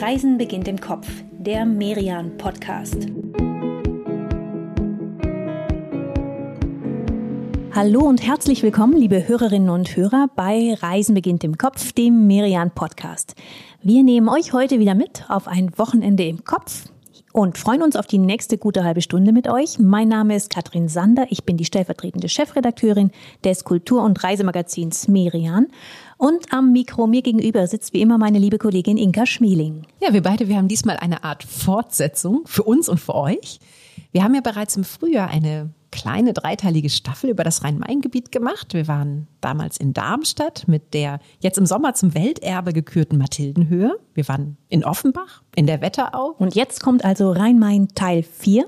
Reisen beginnt im Kopf, der Merian Podcast. Hallo und herzlich willkommen, liebe Hörerinnen und Hörer, bei Reisen beginnt im Kopf, dem Merian Podcast. Wir nehmen euch heute wieder mit auf ein Wochenende im Kopf und freuen uns auf die nächste gute halbe Stunde mit euch. Mein Name ist Katrin Sander. Ich bin die stellvertretende Chefredakteurin des Kultur- und Reisemagazins Merian. Und am Mikro mir gegenüber sitzt wie immer meine liebe Kollegin Inka Schmieling. Ja, wir beide, wir haben diesmal eine Art Fortsetzung für uns und für euch. Wir haben ja bereits im Frühjahr eine kleine dreiteilige Staffel über das Rhein-Main-Gebiet gemacht. Wir waren damals in Darmstadt mit der jetzt im Sommer zum Welterbe gekürten Mathildenhöhe. Wir waren in Offenbach, in der Wetterau. Und jetzt kommt also Rhein-Main Teil 4.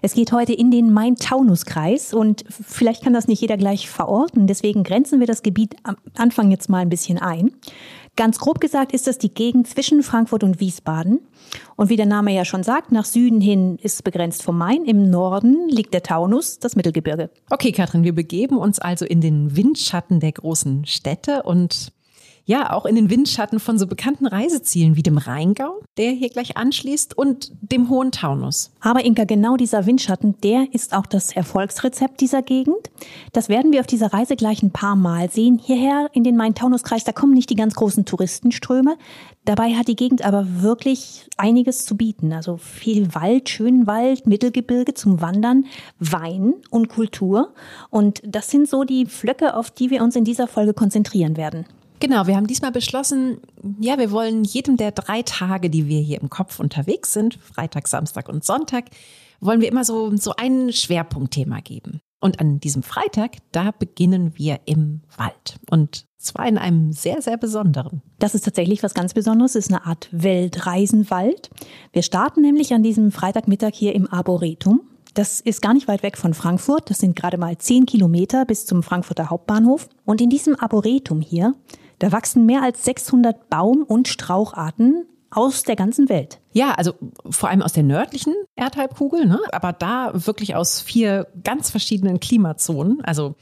Es geht heute in den Main-Taunus-Kreis und vielleicht kann das nicht jeder gleich verorten. Deswegen grenzen wir das Gebiet am Anfang jetzt mal ein bisschen ein. Ganz grob gesagt ist das die Gegend zwischen Frankfurt und Wiesbaden. Und wie der Name ja schon sagt, nach Süden hin ist begrenzt vom Main. Im Norden liegt der Taunus, das Mittelgebirge. Okay, Katrin, wir begeben uns also in den Windschatten der großen Städte und ja, auch in den Windschatten von so bekannten Reisezielen wie dem Rheingau, der hier gleich anschließt, und dem Hohen Taunus. Aber Inka, genau dieser Windschatten, der ist auch das Erfolgsrezept dieser Gegend. Das werden wir auf dieser Reise gleich ein paar Mal sehen. Hierher in den Main-Taunus-Kreis, da kommen nicht die ganz großen Touristenströme. Dabei hat die Gegend aber wirklich einiges zu bieten. Also viel Wald, schönen Wald, Mittelgebirge zum Wandern, Wein und Kultur. Und das sind so die Flöcke, auf die wir uns in dieser Folge konzentrieren werden. Genau, wir haben diesmal beschlossen, ja, wir wollen jedem der drei Tage, die wir hier im Kopf unterwegs sind, Freitag, Samstag und Sonntag, wollen wir immer so, so ein Schwerpunktthema geben. Und an diesem Freitag, da beginnen wir im Wald. Und zwar in einem sehr, sehr besonderen. Das ist tatsächlich was ganz Besonderes. Es ist eine Art Weltreisenwald. Wir starten nämlich an diesem Freitagmittag hier im Arboretum. Das ist gar nicht weit weg von Frankfurt. Das sind gerade mal zehn Kilometer bis zum Frankfurter Hauptbahnhof. Und in diesem Arboretum hier, da wachsen mehr als 600 Baum- und Straucharten aus der ganzen Welt. Ja, also vor allem aus der nördlichen Erdhalbkugel, ne? aber da wirklich aus vier ganz verschiedenen Klimazonen. Also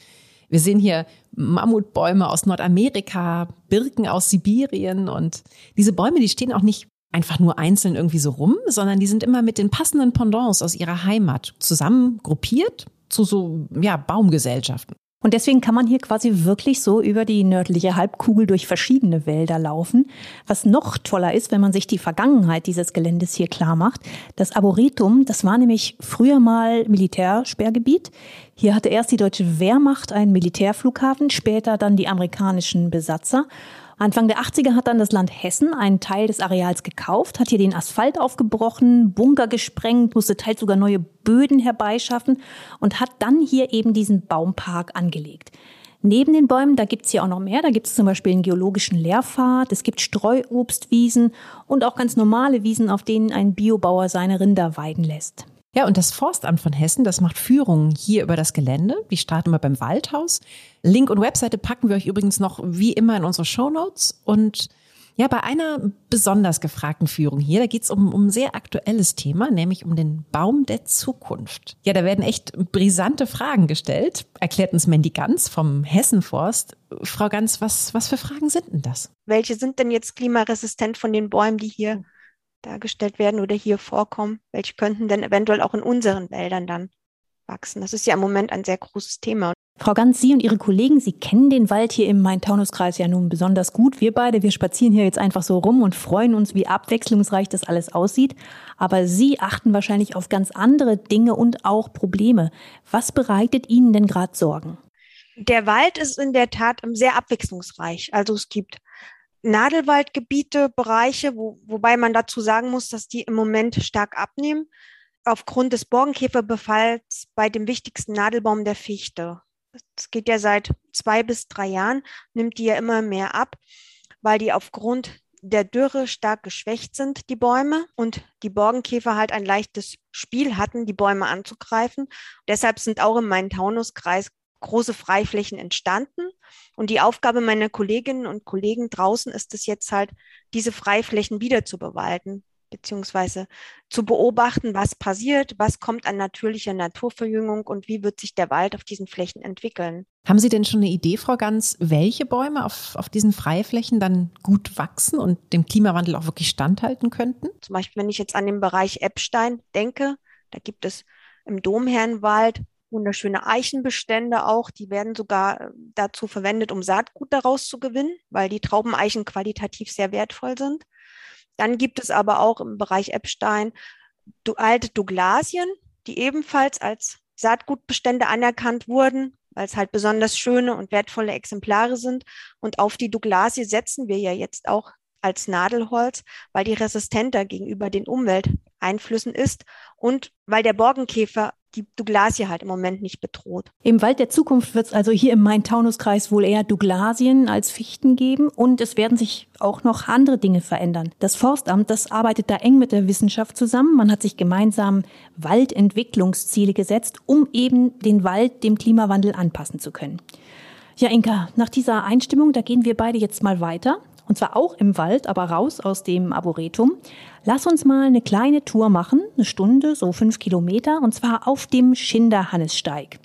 wir sehen hier Mammutbäume aus Nordamerika, Birken aus Sibirien und diese Bäume, die stehen auch nicht einfach nur einzeln irgendwie so rum, sondern die sind immer mit den passenden Pendants aus ihrer Heimat zusammen gruppiert zu so ja, Baumgesellschaften. Und deswegen kann man hier quasi wirklich so über die nördliche Halbkugel durch verschiedene Wälder laufen. Was noch toller ist, wenn man sich die Vergangenheit dieses Geländes hier klar macht. Das Arboretum, das war nämlich früher mal Militärsperrgebiet. Hier hatte erst die deutsche Wehrmacht einen Militärflughafen, später dann die amerikanischen Besatzer. Anfang der 80er hat dann das Land Hessen einen Teil des Areals gekauft, hat hier den Asphalt aufgebrochen, Bunker gesprengt, musste teils sogar neue Böden herbeischaffen und hat dann hier eben diesen Baumpark angelegt. Neben den Bäumen, da gibt's hier auch noch mehr. Da gibt's zum Beispiel einen geologischen Lehrpfad, es gibt Streuobstwiesen und auch ganz normale Wiesen, auf denen ein Biobauer seine Rinder weiden lässt. Ja, und das Forstamt von Hessen, das macht Führungen hier über das Gelände. Die starten wir beim Waldhaus. Link und Webseite packen wir euch übrigens noch wie immer in unsere Show Notes. Und ja, bei einer besonders gefragten Führung hier, da geht's um, um ein sehr aktuelles Thema, nämlich um den Baum der Zukunft. Ja, da werden echt brisante Fragen gestellt, erklärt uns Mandy Ganz vom Hessenforst. Frau Ganz, was, was für Fragen sind denn das? Welche sind denn jetzt klimaresistent von den Bäumen, die hier dargestellt werden oder hier vorkommen? Welche könnten denn eventuell auch in unseren Wäldern dann wachsen? Das ist ja im Moment ein sehr großes Thema. Frau Ganz, Sie und Ihre Kollegen, Sie kennen den Wald hier im Main-Taunus-Kreis ja nun besonders gut. Wir beide, wir spazieren hier jetzt einfach so rum und freuen uns, wie abwechslungsreich das alles aussieht. Aber Sie achten wahrscheinlich auf ganz andere Dinge und auch Probleme. Was bereitet Ihnen denn gerade Sorgen? Der Wald ist in der Tat sehr abwechslungsreich. Also es gibt Nadelwaldgebiete, Bereiche, wo, wobei man dazu sagen muss, dass die im Moment stark abnehmen, aufgrund des Borkenkäferbefalls bei dem wichtigsten Nadelbaum der Fichte. Das geht ja seit zwei bis drei Jahren, nimmt die ja immer mehr ab, weil die aufgrund der Dürre stark geschwächt sind, die Bäume, und die Borkenkäfer halt ein leichtes Spiel hatten, die Bäume anzugreifen. Deshalb sind auch im Main-Taunus-Kreis große Freiflächen entstanden. Und die Aufgabe meiner Kolleginnen und Kollegen draußen ist es jetzt halt, diese Freiflächen wieder zu bewalten. Beziehungsweise zu beobachten, was passiert, was kommt an natürlicher Naturverjüngung und wie wird sich der Wald auf diesen Flächen entwickeln. Haben Sie denn schon eine Idee, Frau Ganz, welche Bäume auf, auf diesen Freiflächen dann gut wachsen und dem Klimawandel auch wirklich standhalten könnten? Zum Beispiel, wenn ich jetzt an den Bereich Eppstein denke, da gibt es im Domherrenwald wunderschöne Eichenbestände auch. Die werden sogar äh, dazu verwendet, um Saatgut daraus zu gewinnen, weil die Traubeneichen qualitativ sehr wertvoll sind. Dann gibt es aber auch im Bereich Eppstein alte Douglasien, die ebenfalls als Saatgutbestände anerkannt wurden, weil es halt besonders schöne und wertvolle Exemplare sind. Und auf die Douglasie setzen wir ja jetzt auch als Nadelholz, weil die resistenter gegenüber den Umwelteinflüssen ist und weil der Borkenkäfer die Douglasie halt im Moment nicht bedroht. Im Wald der Zukunft wird es also hier im Main-Taunus-Kreis wohl eher Douglasien als Fichten geben und es werden sich auch noch andere Dinge verändern. Das Forstamt, das arbeitet da eng mit der Wissenschaft zusammen. Man hat sich gemeinsam Waldentwicklungsziele gesetzt, um eben den Wald dem Klimawandel anpassen zu können. Ja, Inka, nach dieser Einstimmung, da gehen wir beide jetzt mal weiter und zwar auch im Wald, aber raus aus dem Arboretum. Lass uns mal eine kleine Tour machen, eine Stunde, so fünf Kilometer, und zwar auf dem Schinderhannessteig.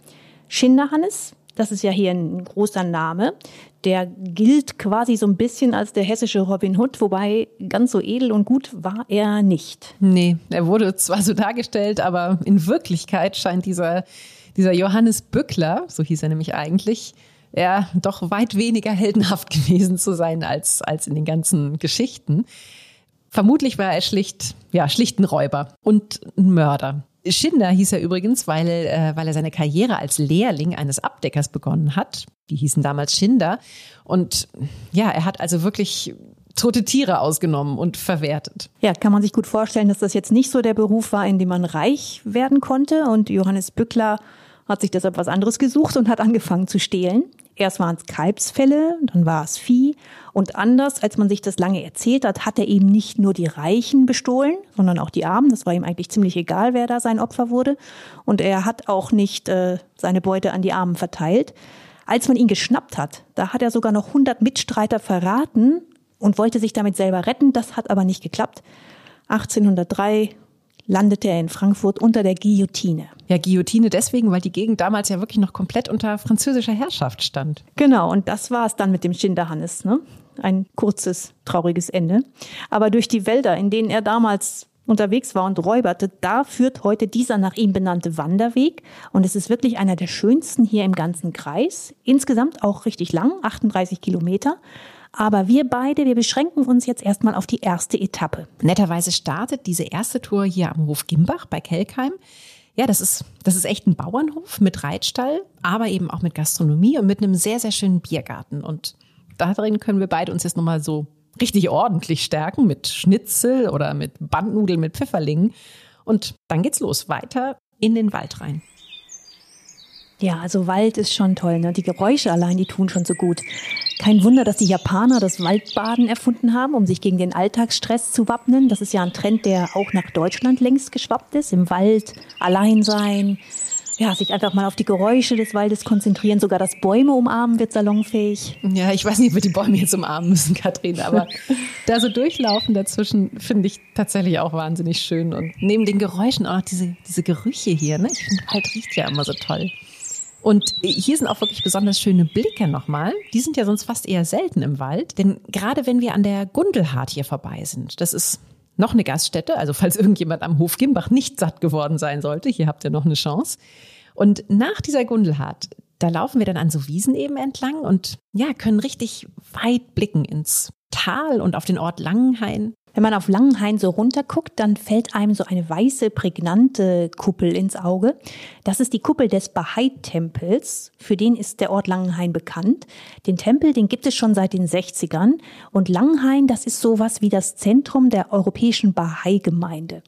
Schinderhannes, das ist ja hier ein großer Name, der gilt quasi so ein bisschen als der hessische Robin Hood, wobei ganz so edel und gut war er nicht. Nee, er wurde zwar so dargestellt, aber in Wirklichkeit scheint dieser, dieser Johannes Bückler, so hieß er nämlich eigentlich, ja doch weit weniger heldenhaft gewesen zu sein als, als in den ganzen Geschichten. Vermutlich war er schlicht, ja, schlicht ein Räuber und ein Mörder. Schinder hieß er übrigens, weil, äh, weil er seine Karriere als Lehrling eines Abdeckers begonnen hat. Die hießen damals Schinder. Und ja, er hat also wirklich tote Tiere ausgenommen und verwertet. Ja, kann man sich gut vorstellen, dass das jetzt nicht so der Beruf war, in dem man reich werden konnte. Und Johannes Bückler hat sich deshalb was anderes gesucht und hat angefangen zu stehlen. Erst waren es Kalbsfälle, dann war es Vieh. Und anders, als man sich das lange erzählt hat, hat er eben nicht nur die Reichen bestohlen, sondern auch die Armen. Das war ihm eigentlich ziemlich egal, wer da sein Opfer wurde. Und er hat auch nicht äh, seine Beute an die Armen verteilt. Als man ihn geschnappt hat, da hat er sogar noch 100 Mitstreiter verraten und wollte sich damit selber retten. Das hat aber nicht geklappt. 1803 landete er in Frankfurt unter der Guillotine. Ja, Guillotine deswegen, weil die Gegend damals ja wirklich noch komplett unter französischer Herrschaft stand. Genau, und das war es dann mit dem Schinderhannes. Ne? Ein kurzes, trauriges Ende. Aber durch die Wälder, in denen er damals unterwegs war und räuberte, da führt heute dieser nach ihm benannte Wanderweg. Und es ist wirklich einer der schönsten hier im ganzen Kreis. Insgesamt auch richtig lang, 38 Kilometer. Aber wir beide, wir beschränken uns jetzt erstmal auf die erste Etappe. Netterweise startet diese erste Tour hier am Hof Gimbach bei Kelkheim. Ja, das ist, das ist echt ein Bauernhof mit Reitstall, aber eben auch mit Gastronomie und mit einem sehr, sehr schönen Biergarten. Und darin können wir beide uns jetzt nochmal so richtig ordentlich stärken mit Schnitzel oder mit Bandnudeln mit Pfifferlingen. Und dann geht's los, weiter in den Wald rein. Ja, also Wald ist schon toll. Ne? Die Geräusche allein, die tun schon so gut. Kein Wunder, dass die Japaner das Waldbaden erfunden haben, um sich gegen den Alltagsstress zu wappnen. Das ist ja ein Trend, der auch nach Deutschland längst geschwappt ist. Im Wald allein sein, ja, sich einfach mal auf die Geräusche des Waldes konzentrieren. Sogar das Bäume umarmen wird salonfähig. Ja, ich weiß nicht, ob wir die Bäume jetzt umarmen müssen, Katrin, aber da so durchlaufen dazwischen finde ich tatsächlich auch wahnsinnig schön. Und neben den Geräuschen auch noch diese, diese Gerüche hier. Ne? Ich finde, Wald riecht ja immer so toll. Und hier sind auch wirklich besonders schöne Blicke nochmal. Die sind ja sonst fast eher selten im Wald. Denn gerade wenn wir an der Gundelhart hier vorbei sind, das ist noch eine Gaststätte, also falls irgendjemand am Hof Gimbach nicht satt geworden sein sollte, hier habt ihr noch eine Chance. Und nach dieser Gundelhart, da laufen wir dann an so Wiesen eben entlang und ja, können richtig weit blicken ins Tal und auf den Ort Langenhain. Wenn man auf Langenhain so runterguckt, dann fällt einem so eine weiße, prägnante Kuppel ins Auge. Das ist die Kuppel des Bahai-Tempels. Für den ist der Ort Langenhain bekannt. Den Tempel, den gibt es schon seit den 60ern. Und Langenhain, das ist sowas wie das Zentrum der europäischen Bahai-Gemeinde.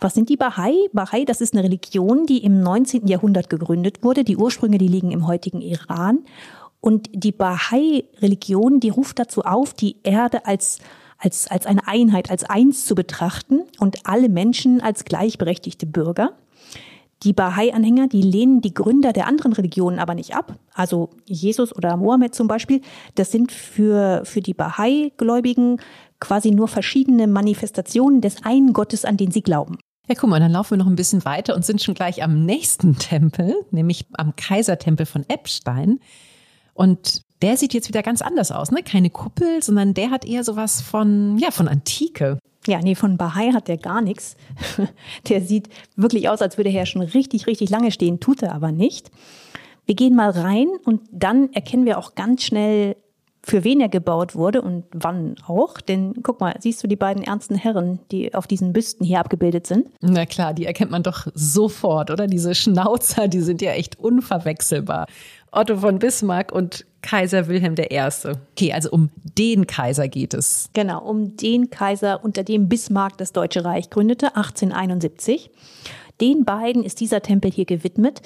Was sind die Bahai? Bahai, das ist eine Religion, die im 19. Jahrhundert gegründet wurde. Die Ursprünge, die liegen im heutigen Iran. Und die Bahai-Religion, die ruft dazu auf, die Erde als als, als eine Einheit, als eins zu betrachten und alle Menschen als gleichberechtigte Bürger. Die Bahai-Anhänger, die lehnen die Gründer der anderen Religionen aber nicht ab. Also Jesus oder Mohammed zum Beispiel. Das sind für, für die Bahai-Gläubigen quasi nur verschiedene Manifestationen des einen Gottes, an den sie glauben. Ja, guck mal, dann laufen wir noch ein bisschen weiter und sind schon gleich am nächsten Tempel, nämlich am Kaisertempel von Eppstein. Und der sieht jetzt wieder ganz anders aus, ne? Keine Kuppel, sondern der hat eher sowas von, ja, von Antike. Ja, nee, von Bahai hat der gar nichts. Der sieht wirklich aus, als würde er schon richtig, richtig lange stehen, tut er aber nicht. Wir gehen mal rein und dann erkennen wir auch ganz schnell, für wen er gebaut wurde und wann auch. Denn guck mal, siehst du die beiden ernsten Herren, die auf diesen Büsten hier abgebildet sind? Na klar, die erkennt man doch sofort, oder? Diese Schnauzer, die sind ja echt unverwechselbar. Otto von Bismarck und Kaiser Wilhelm I. Okay, also um den Kaiser geht es. Genau, um den Kaiser, unter dem Bismarck das Deutsche Reich gründete, 1871. Den beiden ist dieser Tempel hier gewidmet.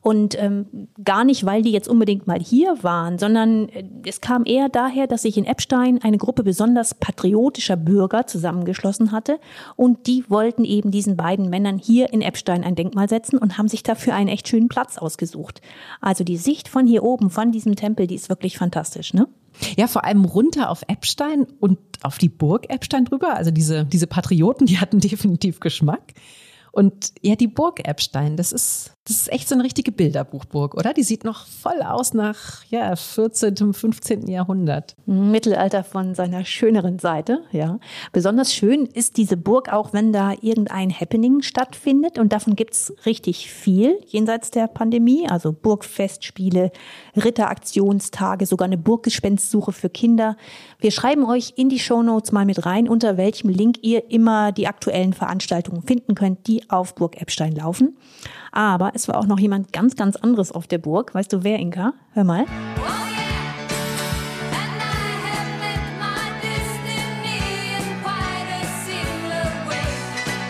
Und ähm, gar nicht, weil die jetzt unbedingt mal hier waren, sondern äh, es kam eher daher, dass sich in Eppstein eine Gruppe besonders patriotischer Bürger zusammengeschlossen hatte und die wollten eben diesen beiden Männern hier in Eppstein ein Denkmal setzen und haben sich dafür einen echt schönen Platz ausgesucht. Also die Sicht von hier oben, von diesem Tempel, die ist wirklich fantastisch, ne? Ja, vor allem runter auf Eppstein und auf die Burg Eppstein drüber. Also diese, diese Patrioten, die hatten definitiv Geschmack. Und ja, die Burg Eppstein, das ist, das ist echt so eine richtige Bilderbuchburg, oder? Die sieht noch voll aus nach ja, 14., 15. Jahrhundert. Mittelalter von seiner schöneren Seite, ja. Besonders schön ist diese Burg auch, wenn da irgendein Happening stattfindet. Und davon gibt's richtig viel jenseits der Pandemie. Also Burgfestspiele, Ritteraktionstage, sogar eine Burggespenstsuche für Kinder. Wir schreiben euch in die Shownotes mal mit rein, unter welchem Link ihr immer die aktuellen Veranstaltungen finden könnt, die auf Burg Eppstein laufen. Aber es war auch noch jemand ganz, ganz anderes auf der Burg. Weißt du wer, Inka? Hör mal.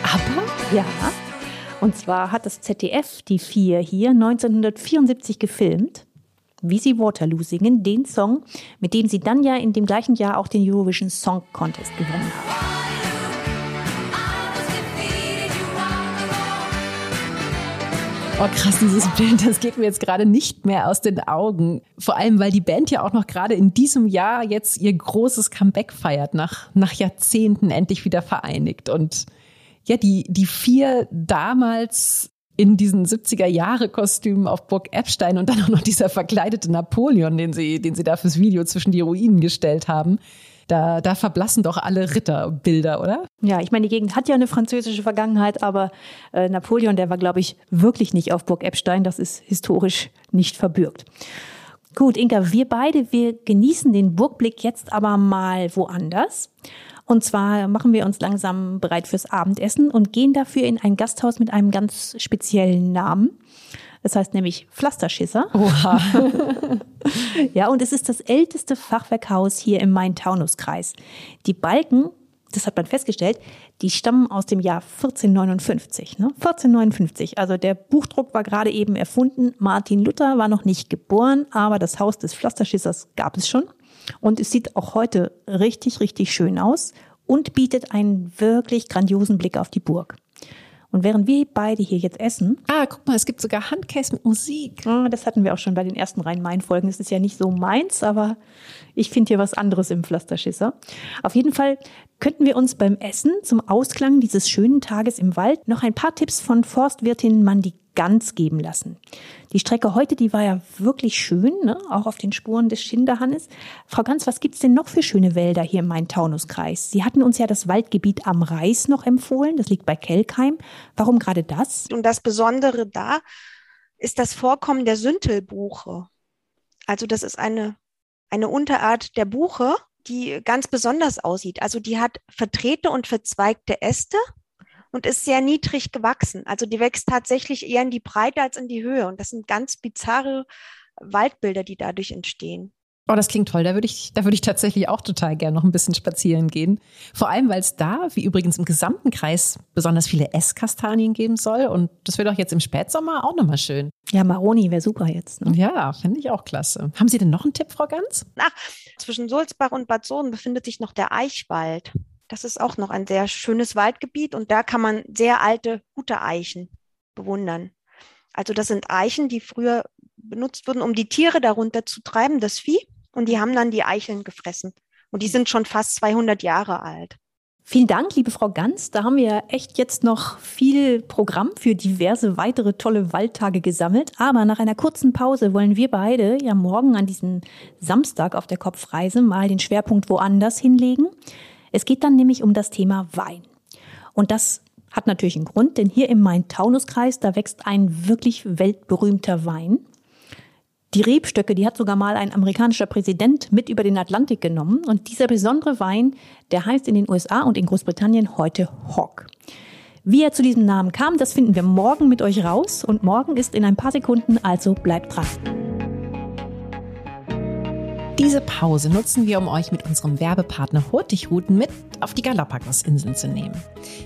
Aber? Ja. Und zwar hat das ZDF die vier hier 1974 gefilmt wie sie Waterloo singen, den Song, mit dem sie dann ja in dem gleichen Jahr auch den Eurovision Song Contest gewonnen haben. Oh krass, dieses Bild, das geht mir jetzt gerade nicht mehr aus den Augen. Vor allem, weil die Band ja auch noch gerade in diesem Jahr jetzt ihr großes Comeback feiert, nach, nach Jahrzehnten endlich wieder vereinigt. Und ja, die, die vier damals in diesen 70er Jahre Kostümen auf Burg Epstein und dann auch noch dieser verkleidete Napoleon, den sie, den sie da fürs Video zwischen die Ruinen gestellt haben da, da verblassen doch alle Ritterbilder, oder? Ja, ich meine, die Gegend hat ja eine französische Vergangenheit, aber äh, Napoleon, der war, glaube ich, wirklich nicht auf Burg Eppstein. Das ist historisch nicht verbürgt. Gut, Inka, wir beide, wir genießen den Burgblick jetzt aber mal woanders. Und zwar machen wir uns langsam bereit fürs Abendessen und gehen dafür in ein Gasthaus mit einem ganz speziellen Namen. Das heißt nämlich Pflasterschisser. Oha. ja, und es ist das älteste Fachwerkhaus hier im Main-Taunus-Kreis. Die Balken, das hat man festgestellt, die stammen aus dem Jahr 1459. Ne? 1459. Also der Buchdruck war gerade eben erfunden. Martin Luther war noch nicht geboren, aber das Haus des Pflasterschissers gab es schon. Und es sieht auch heute richtig, richtig schön aus und bietet einen wirklich grandiosen Blick auf die Burg. Und während wir beide hier jetzt essen. Ah, guck mal, es gibt sogar Handcase mit Musik. Ah, das hatten wir auch schon bei den ersten Rhein-Main-Folgen. Das ist ja nicht so meins, aber ich finde hier was anderes im Pflasterschisser. Auf jeden Fall könnten wir uns beim Essen zum Ausklang dieses schönen Tages im Wald noch ein paar Tipps von Forstwirtin Mandy Ganz geben lassen. Die Strecke heute, die war ja wirklich schön, ne? auch auf den Spuren des Schinderhannes. Frau Ganz, was gibt's denn noch für schöne Wälder hier im Main-Taunus-Kreis? Sie hatten uns ja das Waldgebiet am Reis noch empfohlen, das liegt bei Kelkheim. Warum gerade das? Und das Besondere da ist das Vorkommen der Süntelbuche. Also das ist eine, eine Unterart der Buche, die ganz besonders aussieht. Also die hat verdrehte und verzweigte Äste und ist sehr niedrig gewachsen. Also die wächst tatsächlich eher in die Breite als in die Höhe. Und das sind ganz bizarre Waldbilder, die dadurch entstehen. Oh, das klingt toll. Da würde ich, da würde ich tatsächlich auch total gerne noch ein bisschen spazieren gehen. Vor allem, weil es da, wie übrigens im gesamten Kreis, besonders viele Esskastanien geben soll. Und das wird auch jetzt im Spätsommer auch nochmal schön. Ja, Maroni wäre super jetzt. Ne? Ja, finde ich auch klasse. Haben Sie denn noch einen Tipp, Frau Ganz? Ach, zwischen Sulzbach und Bad Sohn befindet sich noch der Eichwald. Das ist auch noch ein sehr schönes Waldgebiet und da kann man sehr alte, gute Eichen bewundern. Also das sind Eichen, die früher benutzt wurden, um die Tiere darunter zu treiben, das Vieh. Und die haben dann die Eicheln gefressen. Und die sind schon fast 200 Jahre alt. Vielen Dank, liebe Frau Ganz. Da haben wir echt jetzt noch viel Programm für diverse weitere tolle Waldtage gesammelt. Aber nach einer kurzen Pause wollen wir beide ja morgen an diesem Samstag auf der Kopfreise mal den Schwerpunkt woanders hinlegen. Es geht dann nämlich um das Thema Wein. Und das hat natürlich einen Grund, denn hier im Main-Taunus-Kreis, da wächst ein wirklich weltberühmter Wein. Die Rebstöcke, die hat sogar mal ein amerikanischer Präsident mit über den Atlantik genommen. Und dieser besondere Wein, der heißt in den USA und in Großbritannien heute Hock. Wie er zu diesem Namen kam, das finden wir morgen mit euch raus. Und morgen ist in ein paar Sekunden, also bleibt dran. Diese Pause nutzen wir, um euch mit unserem Werbepartner Hurtigruten mit auf die Galapagos-Inseln zu nehmen.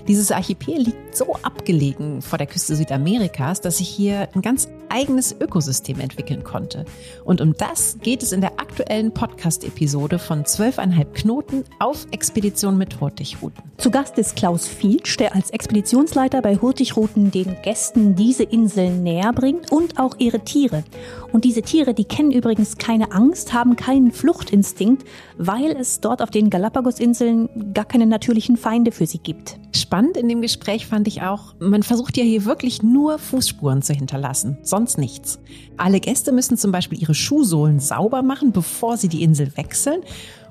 Dieses Archipel liegt so abgelegen vor der Küste Südamerikas, dass sich hier ein ganz eigenes Ökosystem entwickeln konnte. Und um das geht es in der aktuellen Podcast-Episode von 12,5 Knoten auf Expedition mit Hurtigruten. Zu Gast ist Klaus Fielsch, der als Expeditionsleiter bei Hurtigruten den Gästen diese Inseln näher bringt und auch ihre Tiere. Und diese Tiere, die kennen übrigens keine Angst, haben keinen Fluchtinstinkt, weil es dort auf den Galapagos-Inseln gar keine natürlichen Feinde für sie gibt. Spannend in dem Gespräch fand ich auch, man versucht ja hier wirklich nur Fußspuren zu hinterlassen, sonst nichts. Alle Gäste müssen zum Beispiel ihre Schuhsohlen sauber machen, bevor sie die Insel wechseln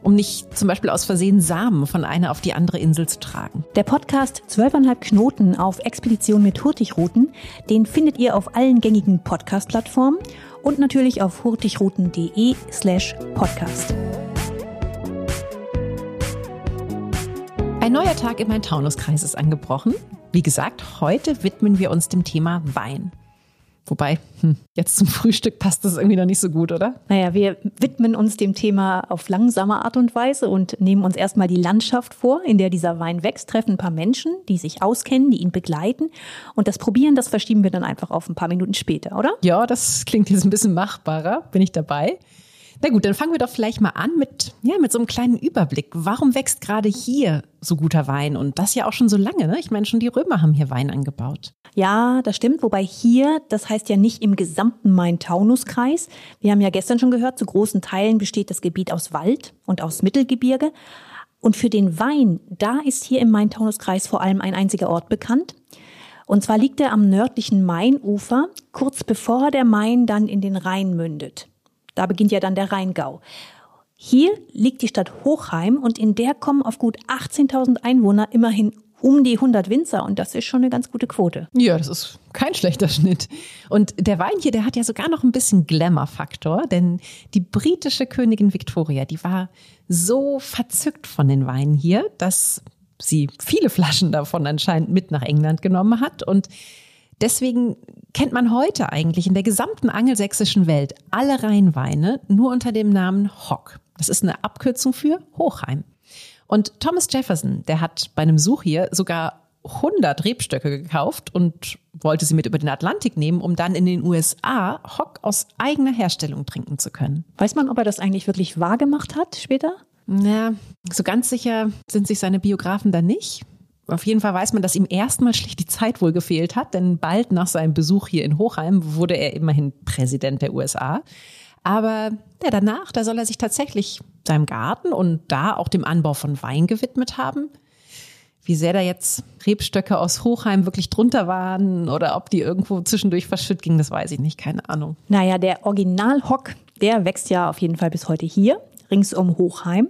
um nicht zum Beispiel aus Versehen Samen von einer auf die andere Insel zu tragen. Der Podcast 12,5 Knoten auf Expedition mit Hurtigruten, den findet ihr auf allen gängigen Podcast-Plattformen und natürlich auf hurtigruten.de slash podcast. Ein neuer Tag im Main-Taunus-Kreis ist angebrochen. Wie gesagt, heute widmen wir uns dem Thema Wein. Wobei, hm, jetzt zum Frühstück passt das irgendwie noch nicht so gut, oder? Naja, wir widmen uns dem Thema auf langsame Art und Weise und nehmen uns erstmal die Landschaft vor, in der dieser Wein wächst, treffen ein paar Menschen, die sich auskennen, die ihn begleiten. Und das Probieren, das verschieben wir dann einfach auf ein paar Minuten später, oder? Ja, das klingt jetzt ein bisschen machbarer. Bin ich dabei? Na gut, dann fangen wir doch vielleicht mal an mit, ja, mit so einem kleinen Überblick. Warum wächst gerade hier so guter Wein? Und das ja auch schon so lange, ne? Ich meine, schon die Römer haben hier Wein angebaut. Ja, das stimmt. Wobei hier, das heißt ja nicht im gesamten Main-Taunus-Kreis. Wir haben ja gestern schon gehört, zu großen Teilen besteht das Gebiet aus Wald und aus Mittelgebirge. Und für den Wein, da ist hier im Main-Taunus-Kreis vor allem ein einziger Ort bekannt. Und zwar liegt er am nördlichen Mainufer, kurz bevor der Main dann in den Rhein mündet. Da beginnt ja dann der Rheingau. Hier liegt die Stadt Hochheim und in der kommen auf gut 18.000 Einwohner immerhin um die 100 Winzer und das ist schon eine ganz gute Quote. Ja, das ist kein schlechter Schnitt. Und der Wein hier, der hat ja sogar noch ein bisschen Glamour-Faktor, denn die britische Königin Victoria, die war so verzückt von den Weinen hier, dass sie viele Flaschen davon anscheinend mit nach England genommen hat und Deswegen kennt man heute eigentlich in der gesamten angelsächsischen Welt alle Rheinweine nur unter dem Namen Hock. Das ist eine Abkürzung für Hochheim. Und Thomas Jefferson, der hat bei einem Such hier sogar 100 Rebstöcke gekauft und wollte sie mit über den Atlantik nehmen, um dann in den USA Hock aus eigener Herstellung trinken zu können. Weiß man, ob er das eigentlich wirklich wahr gemacht hat später? Ja, so ganz sicher sind sich seine Biografen da nicht. Auf jeden Fall weiß man, dass ihm erstmal schlicht die Zeit wohl gefehlt hat, denn bald nach seinem Besuch hier in Hochheim wurde er immerhin Präsident der USA. Aber ja, danach, da soll er sich tatsächlich seinem Garten und da auch dem Anbau von Wein gewidmet haben. Wie sehr da jetzt Rebstöcke aus Hochheim wirklich drunter waren oder ob die irgendwo zwischendurch verschütt gingen, das weiß ich nicht, keine Ahnung. Naja, der Originalhock, der wächst ja auf jeden Fall bis heute hier, rings um Hochheim.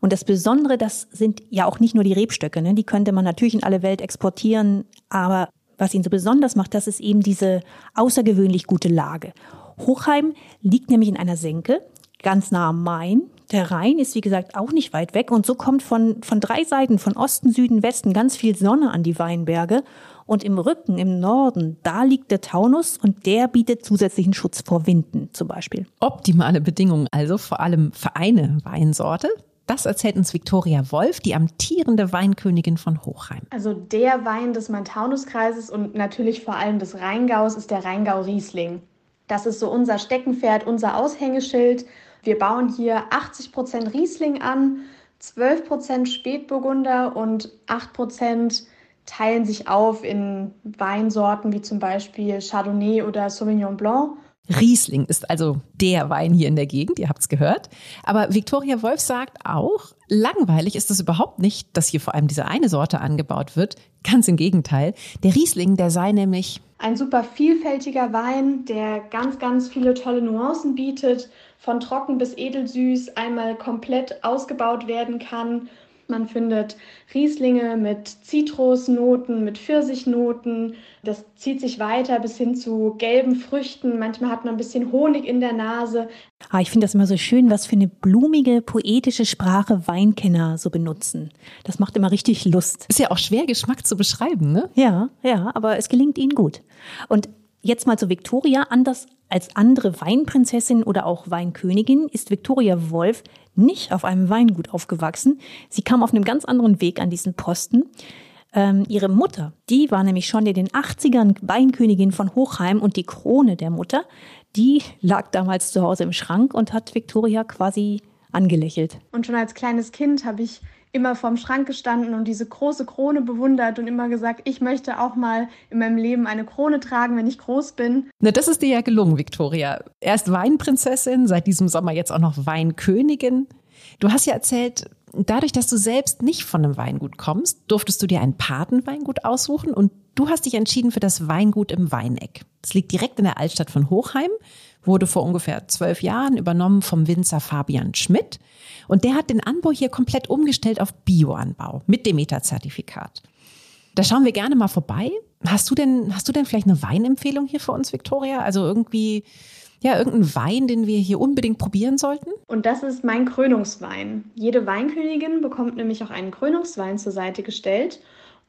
Und das Besondere, das sind ja auch nicht nur die Rebstöcke, ne? die könnte man natürlich in alle Welt exportieren, aber was ihn so besonders macht, das ist eben diese außergewöhnlich gute Lage. Hochheim liegt nämlich in einer Senke, ganz nah am Main. Der Rhein ist, wie gesagt, auch nicht weit weg. Und so kommt von, von drei Seiten, von Osten, Süden, Westen, ganz viel Sonne an die Weinberge. Und im Rücken, im Norden, da liegt der Taunus und der bietet zusätzlichen Schutz vor Winden zum Beispiel. Optimale Bedingungen also, vor allem für eine Weinsorte. Das erzählt uns Viktoria Wolf, die amtierende Weinkönigin von Hochheim. Also der Wein des Main-Taunus-Kreises und natürlich vor allem des Rheingaus ist der Rheingau Riesling. Das ist so unser Steckenpferd, unser Aushängeschild. Wir bauen hier 80 Prozent Riesling an, 12 Prozent Spätburgunder und 8 Prozent teilen sich auf in Weinsorten wie zum Beispiel Chardonnay oder Sauvignon Blanc. Riesling ist also der Wein hier in der Gegend, ihr habt es gehört. Aber Viktoria Wolf sagt auch, langweilig ist es überhaupt nicht, dass hier vor allem diese eine Sorte angebaut wird. Ganz im Gegenteil. Der Riesling, der sei nämlich ein super vielfältiger Wein, der ganz, ganz viele tolle Nuancen bietet, von trocken bis edelsüß einmal komplett ausgebaut werden kann man findet Rieslinge mit Zitrusnoten, mit Pfirsichnoten. Das zieht sich weiter bis hin zu gelben Früchten. Manchmal hat man ein bisschen Honig in der Nase. Ah, ich finde das immer so schön, was für eine blumige, poetische Sprache Weinkenner so benutzen. Das macht immer richtig Lust. Ist ja auch schwer, Geschmack zu beschreiben, ne? Ja, ja, aber es gelingt ihnen gut. Und jetzt mal zu Victoria. Anders als andere Weinprinzessin oder auch Weinkönigin ist Victoria Wolf nicht auf einem Weingut aufgewachsen. Sie kam auf einem ganz anderen Weg an diesen Posten. Ähm, ihre Mutter, die war nämlich schon in den 80ern Weinkönigin von Hochheim und die Krone der Mutter, die lag damals zu Hause im Schrank und hat Victoria quasi angelächelt. Und schon als kleines Kind habe ich immer vorm Schrank gestanden und diese große Krone bewundert und immer gesagt, ich möchte auch mal in meinem Leben eine Krone tragen, wenn ich groß bin. Na, das ist dir ja gelungen, Viktoria. Erst Weinprinzessin, seit diesem Sommer jetzt auch noch Weinkönigin. Du hast ja erzählt, dadurch, dass du selbst nicht von einem Weingut kommst, durftest du dir ein Patenweingut aussuchen und du hast dich entschieden für das Weingut im Weineck. Das liegt direkt in der Altstadt von Hochheim, wurde vor ungefähr zwölf Jahren übernommen vom Winzer Fabian Schmidt. Und der hat den Anbau hier komplett umgestellt auf Bioanbau mit Demeter-Zertifikat. Da schauen wir gerne mal vorbei. Hast du denn, hast du denn vielleicht eine Weinempfehlung hier für uns, Victoria? Also irgendwie, ja, irgendeinen Wein, den wir hier unbedingt probieren sollten? Und das ist mein Krönungswein. Jede Weinkönigin bekommt nämlich auch einen Krönungswein zur Seite gestellt.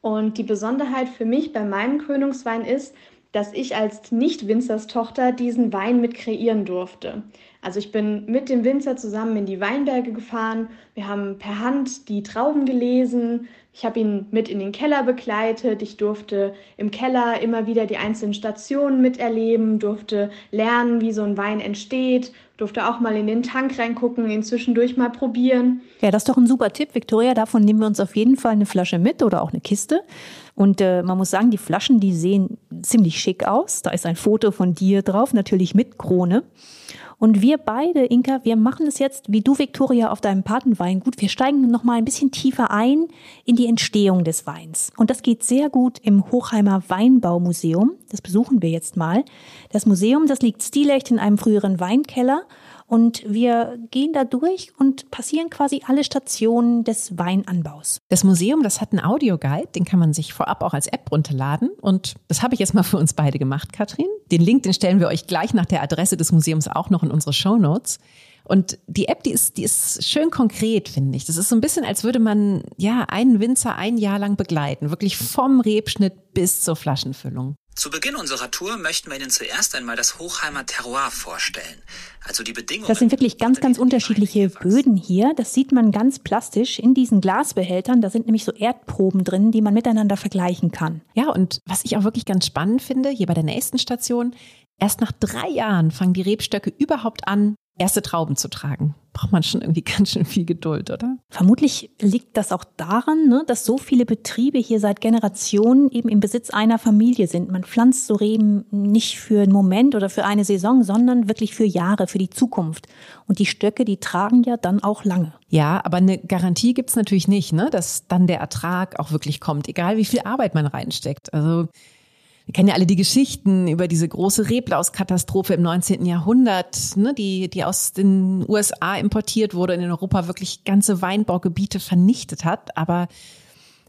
Und die Besonderheit für mich bei meinem Krönungswein ist, dass ich als Nicht-Winzerstochter diesen Wein mit kreieren durfte. Also ich bin mit dem Winzer zusammen in die Weinberge gefahren. Wir haben per Hand die Trauben gelesen. Ich habe ihn mit in den Keller begleitet. Ich durfte im Keller immer wieder die einzelnen Stationen miterleben, durfte lernen, wie so ein Wein entsteht, durfte auch mal in den Tank reingucken, ihn zwischendurch mal probieren. Ja, das ist doch ein super Tipp, Victoria. Davon nehmen wir uns auf jeden Fall eine Flasche mit oder auch eine Kiste. Und äh, man muss sagen, die Flaschen, die sehen ziemlich schick aus. Da ist ein Foto von dir drauf, natürlich mit Krone. Und wir beide, Inka, wir machen es jetzt, wie du, Victoria, auf deinem Patenweingut. Wir steigen noch mal ein bisschen tiefer ein in die Entstehung des Weins. Und das geht sehr gut im Hochheimer Weinbaumuseum. Das besuchen wir jetzt mal. Das Museum, das liegt stilecht in einem früheren Weinkeller. Und wir gehen da durch und passieren quasi alle Stationen des Weinanbaus. Das Museum, das hat einen Audioguide, den kann man sich vorab auch als App runterladen. Und das habe ich jetzt mal für uns beide gemacht, Katrin. Den Link, den stellen wir euch gleich nach der Adresse des Museums auch noch in unsere Show Notes. Und die App, die ist, die ist schön konkret, finde ich. Das ist so ein bisschen, als würde man, ja, einen Winzer ein Jahr lang begleiten. Wirklich vom Rebschnitt bis zur Flaschenfüllung. Zu Beginn unserer Tour möchten wir Ihnen zuerst einmal das Hochheimer Terroir vorstellen. Also die Bedingungen. Das sind wirklich ganz, ganz unterschiedliche Böden hier. Das sieht man ganz plastisch in diesen Glasbehältern. Da sind nämlich so Erdproben drin, die man miteinander vergleichen kann. Ja, und was ich auch wirklich ganz spannend finde, hier bei der nächsten Station, erst nach drei Jahren fangen die Rebstöcke überhaupt an, erste Trauben zu tragen. Braucht man schon irgendwie ganz schön viel Geduld, oder? Vermutlich liegt das auch daran, ne, dass so viele Betriebe hier seit Generationen eben im Besitz einer Familie sind. Man pflanzt so Reben nicht für einen Moment oder für eine Saison, sondern wirklich für Jahre, für die Zukunft. Und die Stöcke, die tragen ja dann auch lange. Ja, aber eine Garantie gibt's natürlich nicht, ne, dass dann der Ertrag auch wirklich kommt, egal wie viel Arbeit man reinsteckt. Also wir kennen ja alle die Geschichten über diese große Reblauskatastrophe im 19. Jahrhundert, ne, die, die aus den USA importiert wurde und in Europa wirklich ganze Weinbaugebiete vernichtet hat. Aber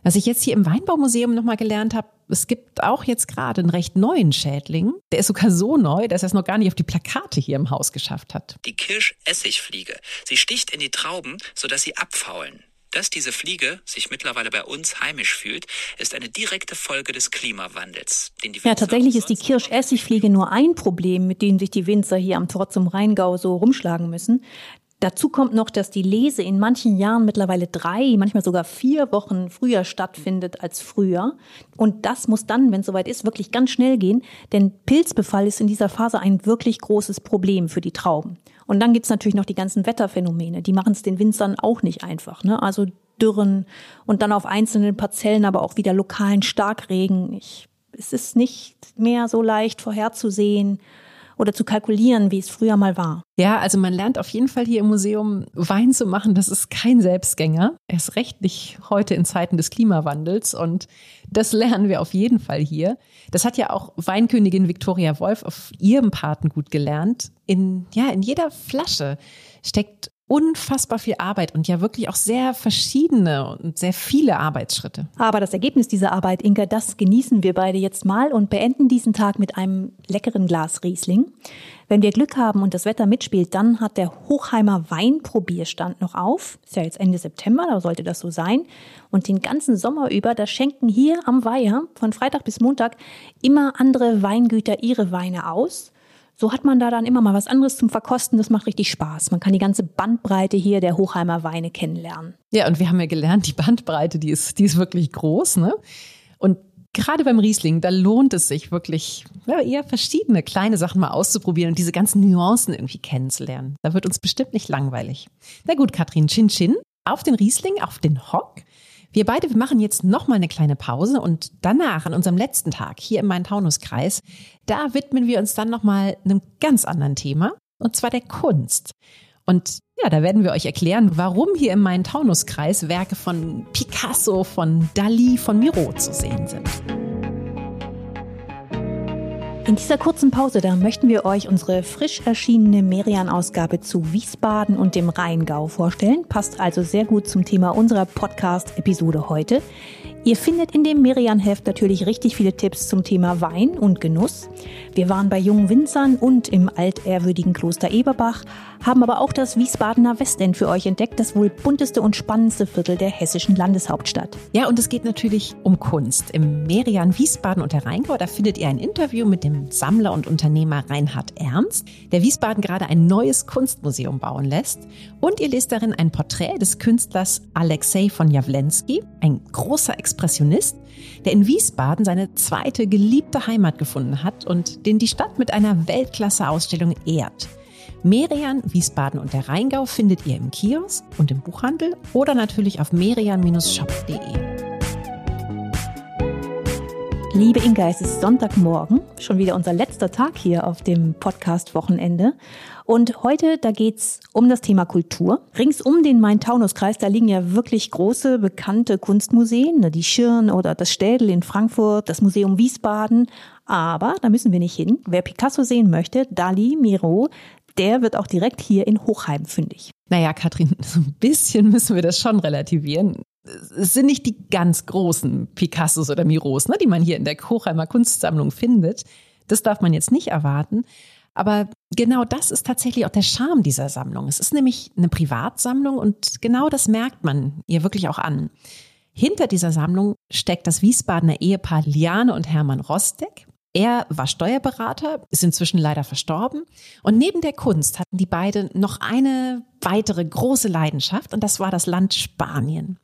was ich jetzt hier im Weinbaumuseum nochmal gelernt habe, es gibt auch jetzt gerade einen recht neuen Schädling. Der ist sogar so neu, dass er es noch gar nicht auf die Plakate hier im Haus geschafft hat. Die Kirschessigfliege. Sie sticht in die Trauben, sodass sie abfaulen. Dass diese Fliege sich mittlerweile bei uns heimisch fühlt, ist eine direkte Folge des Klimawandels. Den die ja, tatsächlich ist die Kirschessigfliege nur ein Problem, mit dem sich die Winzer hier am Tor zum Rheingau so rumschlagen müssen. Dazu kommt noch, dass die Lese in manchen Jahren mittlerweile drei, manchmal sogar vier Wochen früher stattfindet als früher. Und das muss dann, wenn es soweit ist, wirklich ganz schnell gehen, denn Pilzbefall ist in dieser Phase ein wirklich großes Problem für die Trauben. Und dann gibt's natürlich noch die ganzen Wetterphänomene, die machen es den Winzern auch nicht einfach. Ne? Also Dürren und dann auf einzelnen Parzellen aber auch wieder lokalen Starkregen. Ich, es ist nicht mehr so leicht vorherzusehen oder zu kalkulieren, wie es früher mal war. Ja, also man lernt auf jeden Fall hier im Museum Wein zu machen. Das ist kein Selbstgänger. Erst recht nicht heute in Zeiten des Klimawandels. Und das lernen wir auf jeden Fall hier. Das hat ja auch Weinkönigin Victoria Wolf auf ihrem Paten gut gelernt. In, ja, in jeder Flasche steckt unfassbar viel Arbeit und ja wirklich auch sehr verschiedene und sehr viele Arbeitsschritte. Aber das Ergebnis dieser Arbeit, Inka, das genießen wir beide jetzt mal und beenden diesen Tag mit einem leckeren Glas Riesling. Wenn wir Glück haben und das Wetter mitspielt, dann hat der Hochheimer Weinprobierstand noch auf. Ist ja jetzt Ende September, da sollte das so sein. Und den ganzen Sommer über, da schenken hier am Weiher von Freitag bis Montag immer andere Weingüter ihre Weine aus so hat man da dann immer mal was anderes zum Verkosten. Das macht richtig Spaß. Man kann die ganze Bandbreite hier der Hochheimer Weine kennenlernen. Ja, und wir haben ja gelernt, die Bandbreite, die ist, die ist wirklich groß, ne? Und gerade beim Riesling, da lohnt es sich wirklich, ja, eher verschiedene kleine Sachen mal auszuprobieren und diese ganzen Nuancen irgendwie kennenzulernen. Da wird uns bestimmt nicht langweilig. Na gut, Katrin, Chin Chin, auf den Riesling, auf den Hock. Wir beide, machen jetzt nochmal eine kleine Pause und danach, an unserem letzten Tag hier im Main-Taunus-Kreis, da widmen wir uns dann nochmal einem ganz anderen Thema, und zwar der Kunst. Und ja, da werden wir euch erklären, warum hier im Main-Taunus-Kreis Werke von Picasso, von Dali, von Miro zu sehen sind. In dieser kurzen Pause, da möchten wir euch unsere frisch erschienene Merian-Ausgabe zu Wiesbaden und dem Rheingau vorstellen. Passt also sehr gut zum Thema unserer Podcast-Episode heute. Ihr findet in dem Merian-Heft natürlich richtig viele Tipps zum Thema Wein und Genuss. Wir waren bei jungen Winzern und im altehrwürdigen Kloster Eberbach, haben aber auch das Wiesbadener Westend für euch entdeckt, das wohl bunteste und spannendste Viertel der hessischen Landeshauptstadt. Ja, und es geht natürlich um Kunst. Im Merian Wiesbaden und der Rheingau, da findet ihr ein Interview mit dem Sammler und Unternehmer Reinhard Ernst, der Wiesbaden gerade ein neues Kunstmuseum bauen lässt. Und ihr lest darin ein Porträt des Künstlers Alexei von Jawlensky, ein großer Expressionist, der in Wiesbaden seine zweite geliebte Heimat gefunden hat und den die Stadt mit einer Weltklasse-Ausstellung ehrt. Merian, Wiesbaden und der Rheingau findet ihr im Kiosk und im Buchhandel oder natürlich auf merian-shop.de. Liebe Inga, es ist Sonntagmorgen, schon wieder unser letzter Tag hier auf dem Podcast-Wochenende. Und heute, da geht's um das Thema Kultur. Rings um den Main-Taunus-Kreis, da liegen ja wirklich große, bekannte Kunstmuseen, ne, die Schirn oder das Städel in Frankfurt, das Museum Wiesbaden. Aber da müssen wir nicht hin. Wer Picasso sehen möchte, Dali, Miro, der wird auch direkt hier in Hochheim fündig. Naja, Katrin, so ein bisschen müssen wir das schon relativieren. Es sind nicht die ganz großen Picassos oder Miros, ne, die man hier in der Hochheimer Kunstsammlung findet. Das darf man jetzt nicht erwarten. Aber genau das ist tatsächlich auch der Charme dieser Sammlung. Es ist nämlich eine Privatsammlung und genau das merkt man ihr wirklich auch an. Hinter dieser Sammlung steckt das Wiesbadener Ehepaar Liane und Hermann Rostek. Er war Steuerberater, ist inzwischen leider verstorben. Und neben der Kunst hatten die beiden noch eine weitere große Leidenschaft und das war das Land Spanien.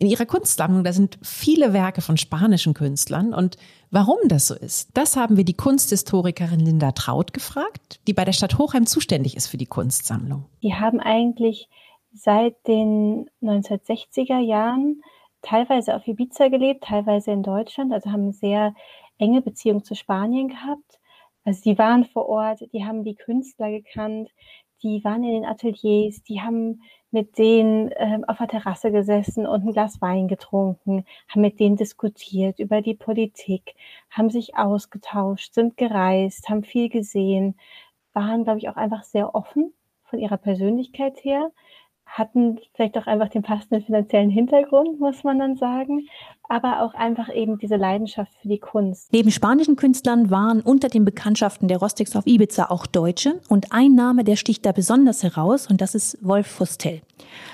In ihrer Kunstsammlung, da sind viele Werke von spanischen Künstlern. Und warum das so ist, das haben wir die Kunsthistorikerin Linda Traut gefragt, die bei der Stadt Hochheim zuständig ist für die Kunstsammlung. Die haben eigentlich seit den 1960er Jahren teilweise auf Ibiza gelebt, teilweise in Deutschland, also haben sehr enge Beziehung zu Spanien gehabt. Also die waren vor Ort, die haben die Künstler gekannt, die waren in den Ateliers, die haben mit denen äh, auf der Terrasse gesessen und ein Glas Wein getrunken, haben mit denen diskutiert über die Politik, haben sich ausgetauscht, sind gereist, haben viel gesehen, waren, glaube ich, auch einfach sehr offen von ihrer Persönlichkeit her, hatten vielleicht auch einfach den passenden finanziellen Hintergrund, muss man dann sagen, aber auch einfach eben diese Leidenschaft für die Kunst. Neben spanischen Künstlern waren unter den Bekanntschaften der Rostics auf Ibiza auch Deutsche und ein Name, der sticht da besonders heraus und das ist Wolf Fostel.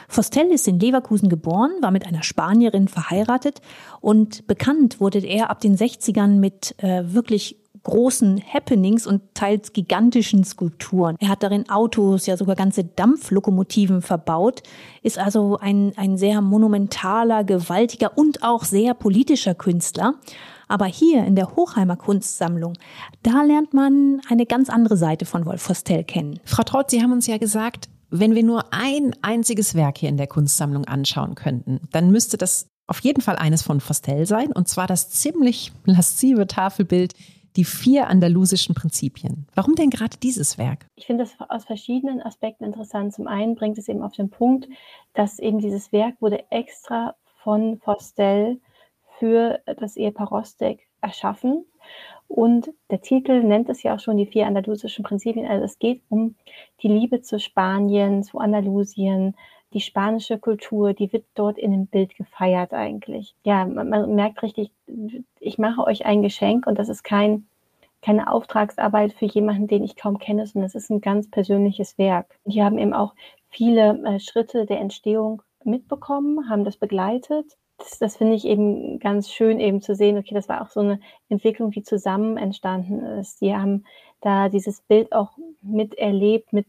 Fostel ist in Leverkusen geboren, war mit einer Spanierin verheiratet und bekannt wurde er ab den 60ern mit äh, wirklich großen Happenings und teils gigantischen Skulpturen. Er hat darin Autos, ja sogar ganze Dampflokomotiven verbaut, ist also ein, ein sehr monumentaler, gewaltiger und auch sehr politischer Künstler. Aber hier in der Hochheimer Kunstsammlung, da lernt man eine ganz andere Seite von Wolf Fostel kennen. Frau Traut, Sie haben uns ja gesagt, wenn wir nur ein einziges Werk hier in der Kunstsammlung anschauen könnten, dann müsste das auf jeden Fall eines von Fostel sein, und zwar das ziemlich laszive Tafelbild die vier andalusischen Prinzipien. Warum denn gerade dieses Werk? Ich finde das aus verschiedenen Aspekten interessant. Zum einen bringt es eben auf den Punkt, dass eben dieses Werk wurde extra von Fostel für das Ehepaar Rostek erschaffen. Und der Titel nennt es ja auch schon die vier andalusischen Prinzipien. Also es geht um die Liebe zu Spanien, zu Andalusien, die spanische Kultur, die wird dort in dem Bild gefeiert eigentlich. Ja, man, man merkt richtig, ich mache euch ein Geschenk und das ist kein, keine Auftragsarbeit für jemanden, den ich kaum kenne, sondern es ist ein ganz persönliches Werk. Die haben eben auch viele äh, Schritte der Entstehung mitbekommen, haben das begleitet. Das, das finde ich eben ganz schön, eben zu sehen, okay, das war auch so eine Entwicklung, die zusammen entstanden ist. Die haben da dieses Bild auch miterlebt, mit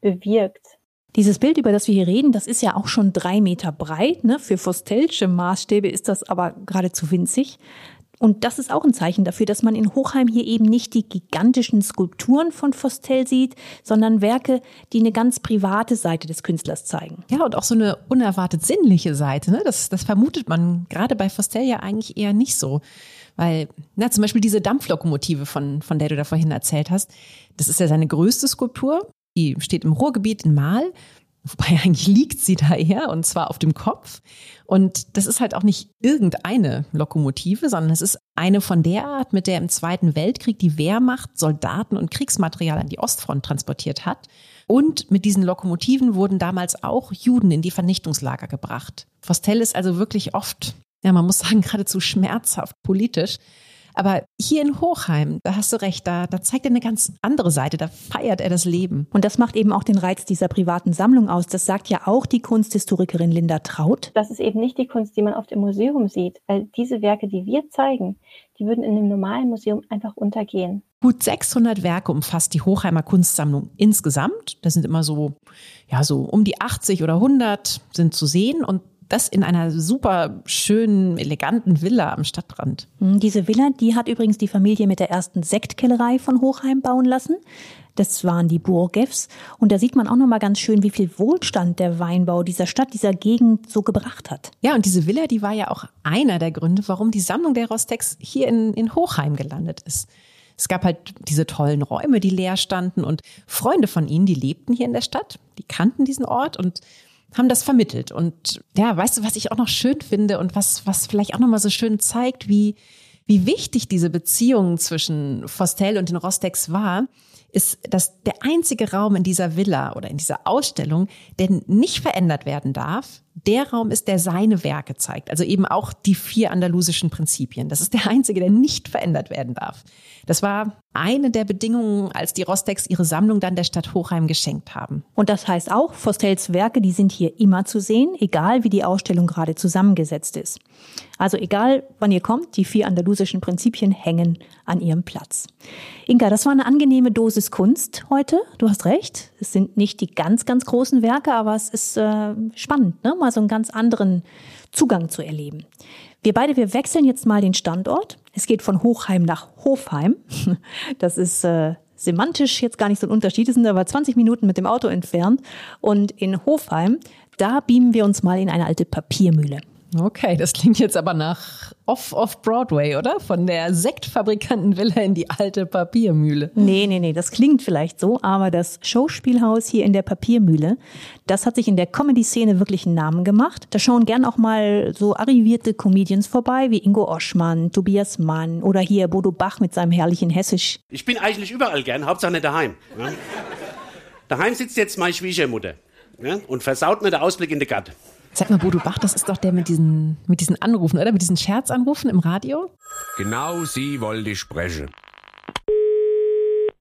bewirkt. Dieses Bild, über das wir hier reden, das ist ja auch schon drei Meter breit. Ne? Für Fostelsche Maßstäbe ist das aber geradezu winzig. Und das ist auch ein Zeichen dafür, dass man in Hochheim hier eben nicht die gigantischen Skulpturen von Fostel sieht, sondern Werke, die eine ganz private Seite des Künstlers zeigen. Ja, und auch so eine unerwartet sinnliche Seite. Ne? Das, das vermutet man gerade bei Fostel ja eigentlich eher nicht so. Weil, na, zum Beispiel diese Dampflokomotive, von, von der du da vorhin erzählt hast, das ist ja seine größte Skulptur. Die steht im Ruhrgebiet in Mahl. Wobei eigentlich liegt sie da eher und zwar auf dem Kopf. Und das ist halt auch nicht irgendeine Lokomotive, sondern es ist eine von der Art, mit der im Zweiten Weltkrieg die Wehrmacht Soldaten und Kriegsmaterial an die Ostfront transportiert hat. Und mit diesen Lokomotiven wurden damals auch Juden in die Vernichtungslager gebracht. Fostel ist also wirklich oft, ja, man muss sagen, geradezu schmerzhaft politisch. Aber hier in Hochheim, da hast du recht, da, da zeigt er eine ganz andere Seite, da feiert er das Leben. Und das macht eben auch den Reiz dieser privaten Sammlung aus. Das sagt ja auch die Kunsthistorikerin Linda Traut. Das ist eben nicht die Kunst, die man oft im Museum sieht, weil diese Werke, die wir zeigen, die würden in einem normalen Museum einfach untergehen. Gut 600 Werke umfasst die Hochheimer Kunstsammlung insgesamt. Das sind immer so, ja, so um die 80 oder 100 sind zu sehen und das in einer super schönen, eleganten Villa am Stadtrand. Hm, diese Villa, die hat übrigens die Familie mit der ersten Sektkellerei von Hochheim bauen lassen. Das waren die Burgeffs. Und da sieht man auch nochmal ganz schön, wie viel Wohlstand der Weinbau dieser Stadt, dieser Gegend so gebracht hat. Ja, und diese Villa, die war ja auch einer der Gründe, warum die Sammlung der Rostex hier in, in Hochheim gelandet ist. Es gab halt diese tollen Räume, die leer standen und Freunde von ihnen, die lebten hier in der Stadt, die kannten diesen Ort und haben das vermittelt. Und ja, weißt du, was ich auch noch schön finde und was, was vielleicht auch nochmal so schön zeigt, wie, wie wichtig diese Beziehung zwischen Fostel und den Rostex war, ist, dass der einzige Raum in dieser Villa oder in dieser Ausstellung, der nicht verändert werden darf, der Raum ist, der seine Werke zeigt. Also eben auch die vier andalusischen Prinzipien. Das ist der einzige, der nicht verändert werden darf. Das war eine der Bedingungen, als die Rostex ihre Sammlung dann der Stadt Hochheim geschenkt haben. Und das heißt auch, Fostels Werke, die sind hier immer zu sehen, egal wie die Ausstellung gerade zusammengesetzt ist. Also egal, wann ihr kommt, die vier andalusischen Prinzipien hängen an ihrem Platz. Inga, das war eine angenehme Dosis Kunst heute. Du hast recht. Es sind nicht die ganz, ganz großen Werke, aber es ist äh, spannend, ne? mal so einen ganz anderen Zugang zu erleben. Wir beide, wir wechseln jetzt mal den Standort. Es geht von Hochheim nach Hofheim. Das ist äh, semantisch jetzt gar nicht so ein Unterschied. Es sind aber 20 Minuten mit dem Auto entfernt. Und in Hofheim, da beamen wir uns mal in eine alte Papiermühle. Okay, das klingt jetzt aber nach Off-Off-Broadway, oder? Von der Sektfabrikantenvilla in die alte Papiermühle. Nee, nee, nee, das klingt vielleicht so, aber das Showspielhaus hier in der Papiermühle, das hat sich in der Comedy-Szene wirklich einen Namen gemacht. Da schauen gern auch mal so arrivierte Comedians vorbei, wie Ingo Oschmann, Tobias Mann oder hier Bodo Bach mit seinem herrlichen Hessisch. Ich bin eigentlich überall gern, Hauptsache nicht daheim. Ja? Daheim sitzt jetzt meine Schwiegermutter ja? und versaut mir den Ausblick in den Garten. Sag mal, Bodo Bach, das ist doch der mit diesen, mit diesen Anrufen, oder? Mit diesen Scherzanrufen im Radio? Genau sie wollte ich sprechen.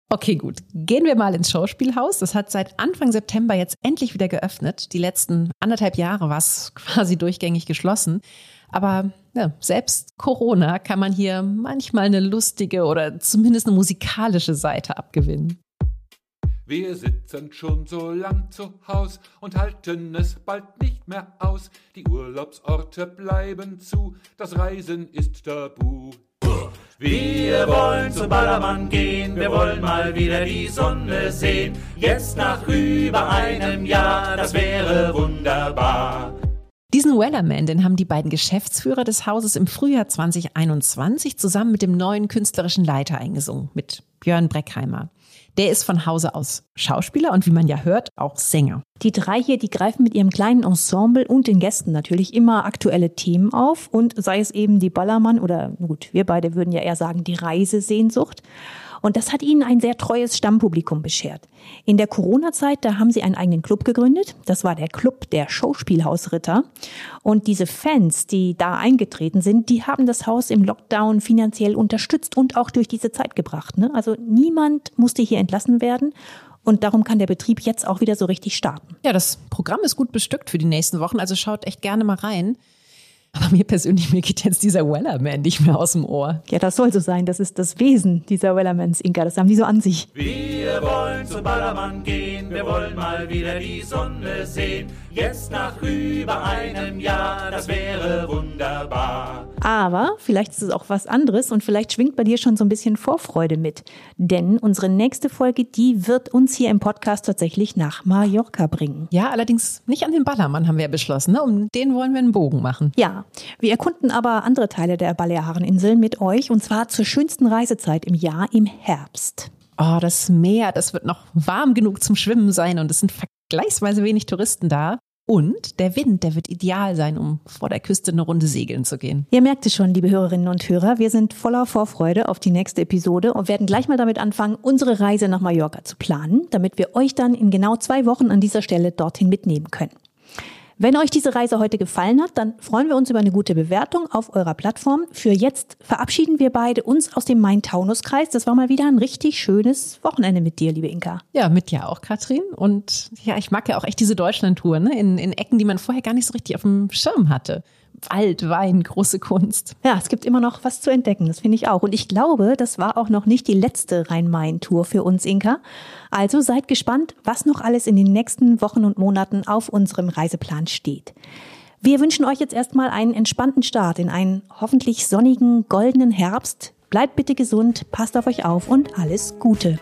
Okay, gut. Gehen wir mal ins Schauspielhaus. Das hat seit Anfang September jetzt endlich wieder geöffnet. Die letzten anderthalb Jahre war es quasi durchgängig geschlossen. Aber ja, selbst Corona kann man hier manchmal eine lustige oder zumindest eine musikalische Seite abgewinnen. Wir sitzen schon so lang zu Haus und halten es bald nicht mehr aus. Die Urlaubsorte bleiben zu, das Reisen ist tabu. Wir wollen zum Ballermann gehen, wir wollen mal wieder die Sonne sehen. Jetzt nach über einem Jahr, das wäre wunderbar. Diesen Wellerman, den haben die beiden Geschäftsführer des Hauses im Frühjahr 2021 zusammen mit dem neuen künstlerischen Leiter eingesungen, mit Björn Breckheimer. Der ist von Hause aus Schauspieler und wie man ja hört, auch Sänger. Die drei hier, die greifen mit ihrem kleinen Ensemble und den Gästen natürlich immer aktuelle Themen auf und sei es eben die Ballermann oder gut, wir beide würden ja eher sagen die Reisesehnsucht. Und das hat ihnen ein sehr treues Stammpublikum beschert. In der Corona-Zeit, da haben sie einen eigenen Club gegründet. Das war der Club der Schauspielhausritter. Und diese Fans, die da eingetreten sind, die haben das Haus im Lockdown finanziell unterstützt und auch durch diese Zeit gebracht. Ne? Also niemand musste hier entlassen werden. Und darum kann der Betrieb jetzt auch wieder so richtig starten. Ja, das Programm ist gut bestückt für die nächsten Wochen, also schaut echt gerne mal rein. Aber mir persönlich, mir geht jetzt dieser Wellerman nicht mehr aus dem Ohr. Ja, das soll so sein. Das ist das Wesen dieser Wellermans, Inka. Das haben die so an sich. Wir wollen zum Ballermann gehen, wir wollen mal wieder die Sonne sehen. Jetzt nach über einem Jahr, das wäre wunderbar. Aber vielleicht ist es auch was anderes und vielleicht schwingt bei dir schon so ein bisschen Vorfreude mit. Denn unsere nächste Folge, die wird uns hier im Podcast tatsächlich nach Mallorca bringen. Ja, allerdings nicht an den Ballermann, haben wir beschlossen. Ne? Um den wollen wir einen Bogen machen. Ja, wir erkunden aber andere Teile der Baleareninseln mit euch und zwar zur schönsten Reisezeit im Jahr im Herbst. Oh, das Meer, das wird noch warm genug zum Schwimmen sein und es sind vergleichsweise wenig Touristen da. Und der Wind, der wird ideal sein, um vor der Küste eine Runde segeln zu gehen. Ihr merkt es schon, liebe Hörerinnen und Hörer, wir sind voller Vorfreude auf die nächste Episode und werden gleich mal damit anfangen, unsere Reise nach Mallorca zu planen, damit wir euch dann in genau zwei Wochen an dieser Stelle dorthin mitnehmen können. Wenn euch diese Reise heute gefallen hat, dann freuen wir uns über eine gute Bewertung auf eurer Plattform. Für jetzt verabschieden wir beide uns aus dem Main-Taunus-Kreis. Das war mal wieder ein richtig schönes Wochenende mit dir, liebe Inka. Ja, mit dir auch, Katrin. Und ja, ich mag ja auch echt diese Deutschland-Tour, ne? In, in Ecken, die man vorher gar nicht so richtig auf dem Schirm hatte. Wald, Wein, große Kunst. Ja, es gibt immer noch was zu entdecken, das finde ich auch. Und ich glaube, das war auch noch nicht die letzte Rhein-Main-Tour für uns, Inka. Also seid gespannt, was noch alles in den nächsten Wochen und Monaten auf unserem Reiseplan steht. Wir wünschen euch jetzt erstmal einen entspannten Start in einen hoffentlich sonnigen, goldenen Herbst. Bleibt bitte gesund, passt auf euch auf und alles Gute.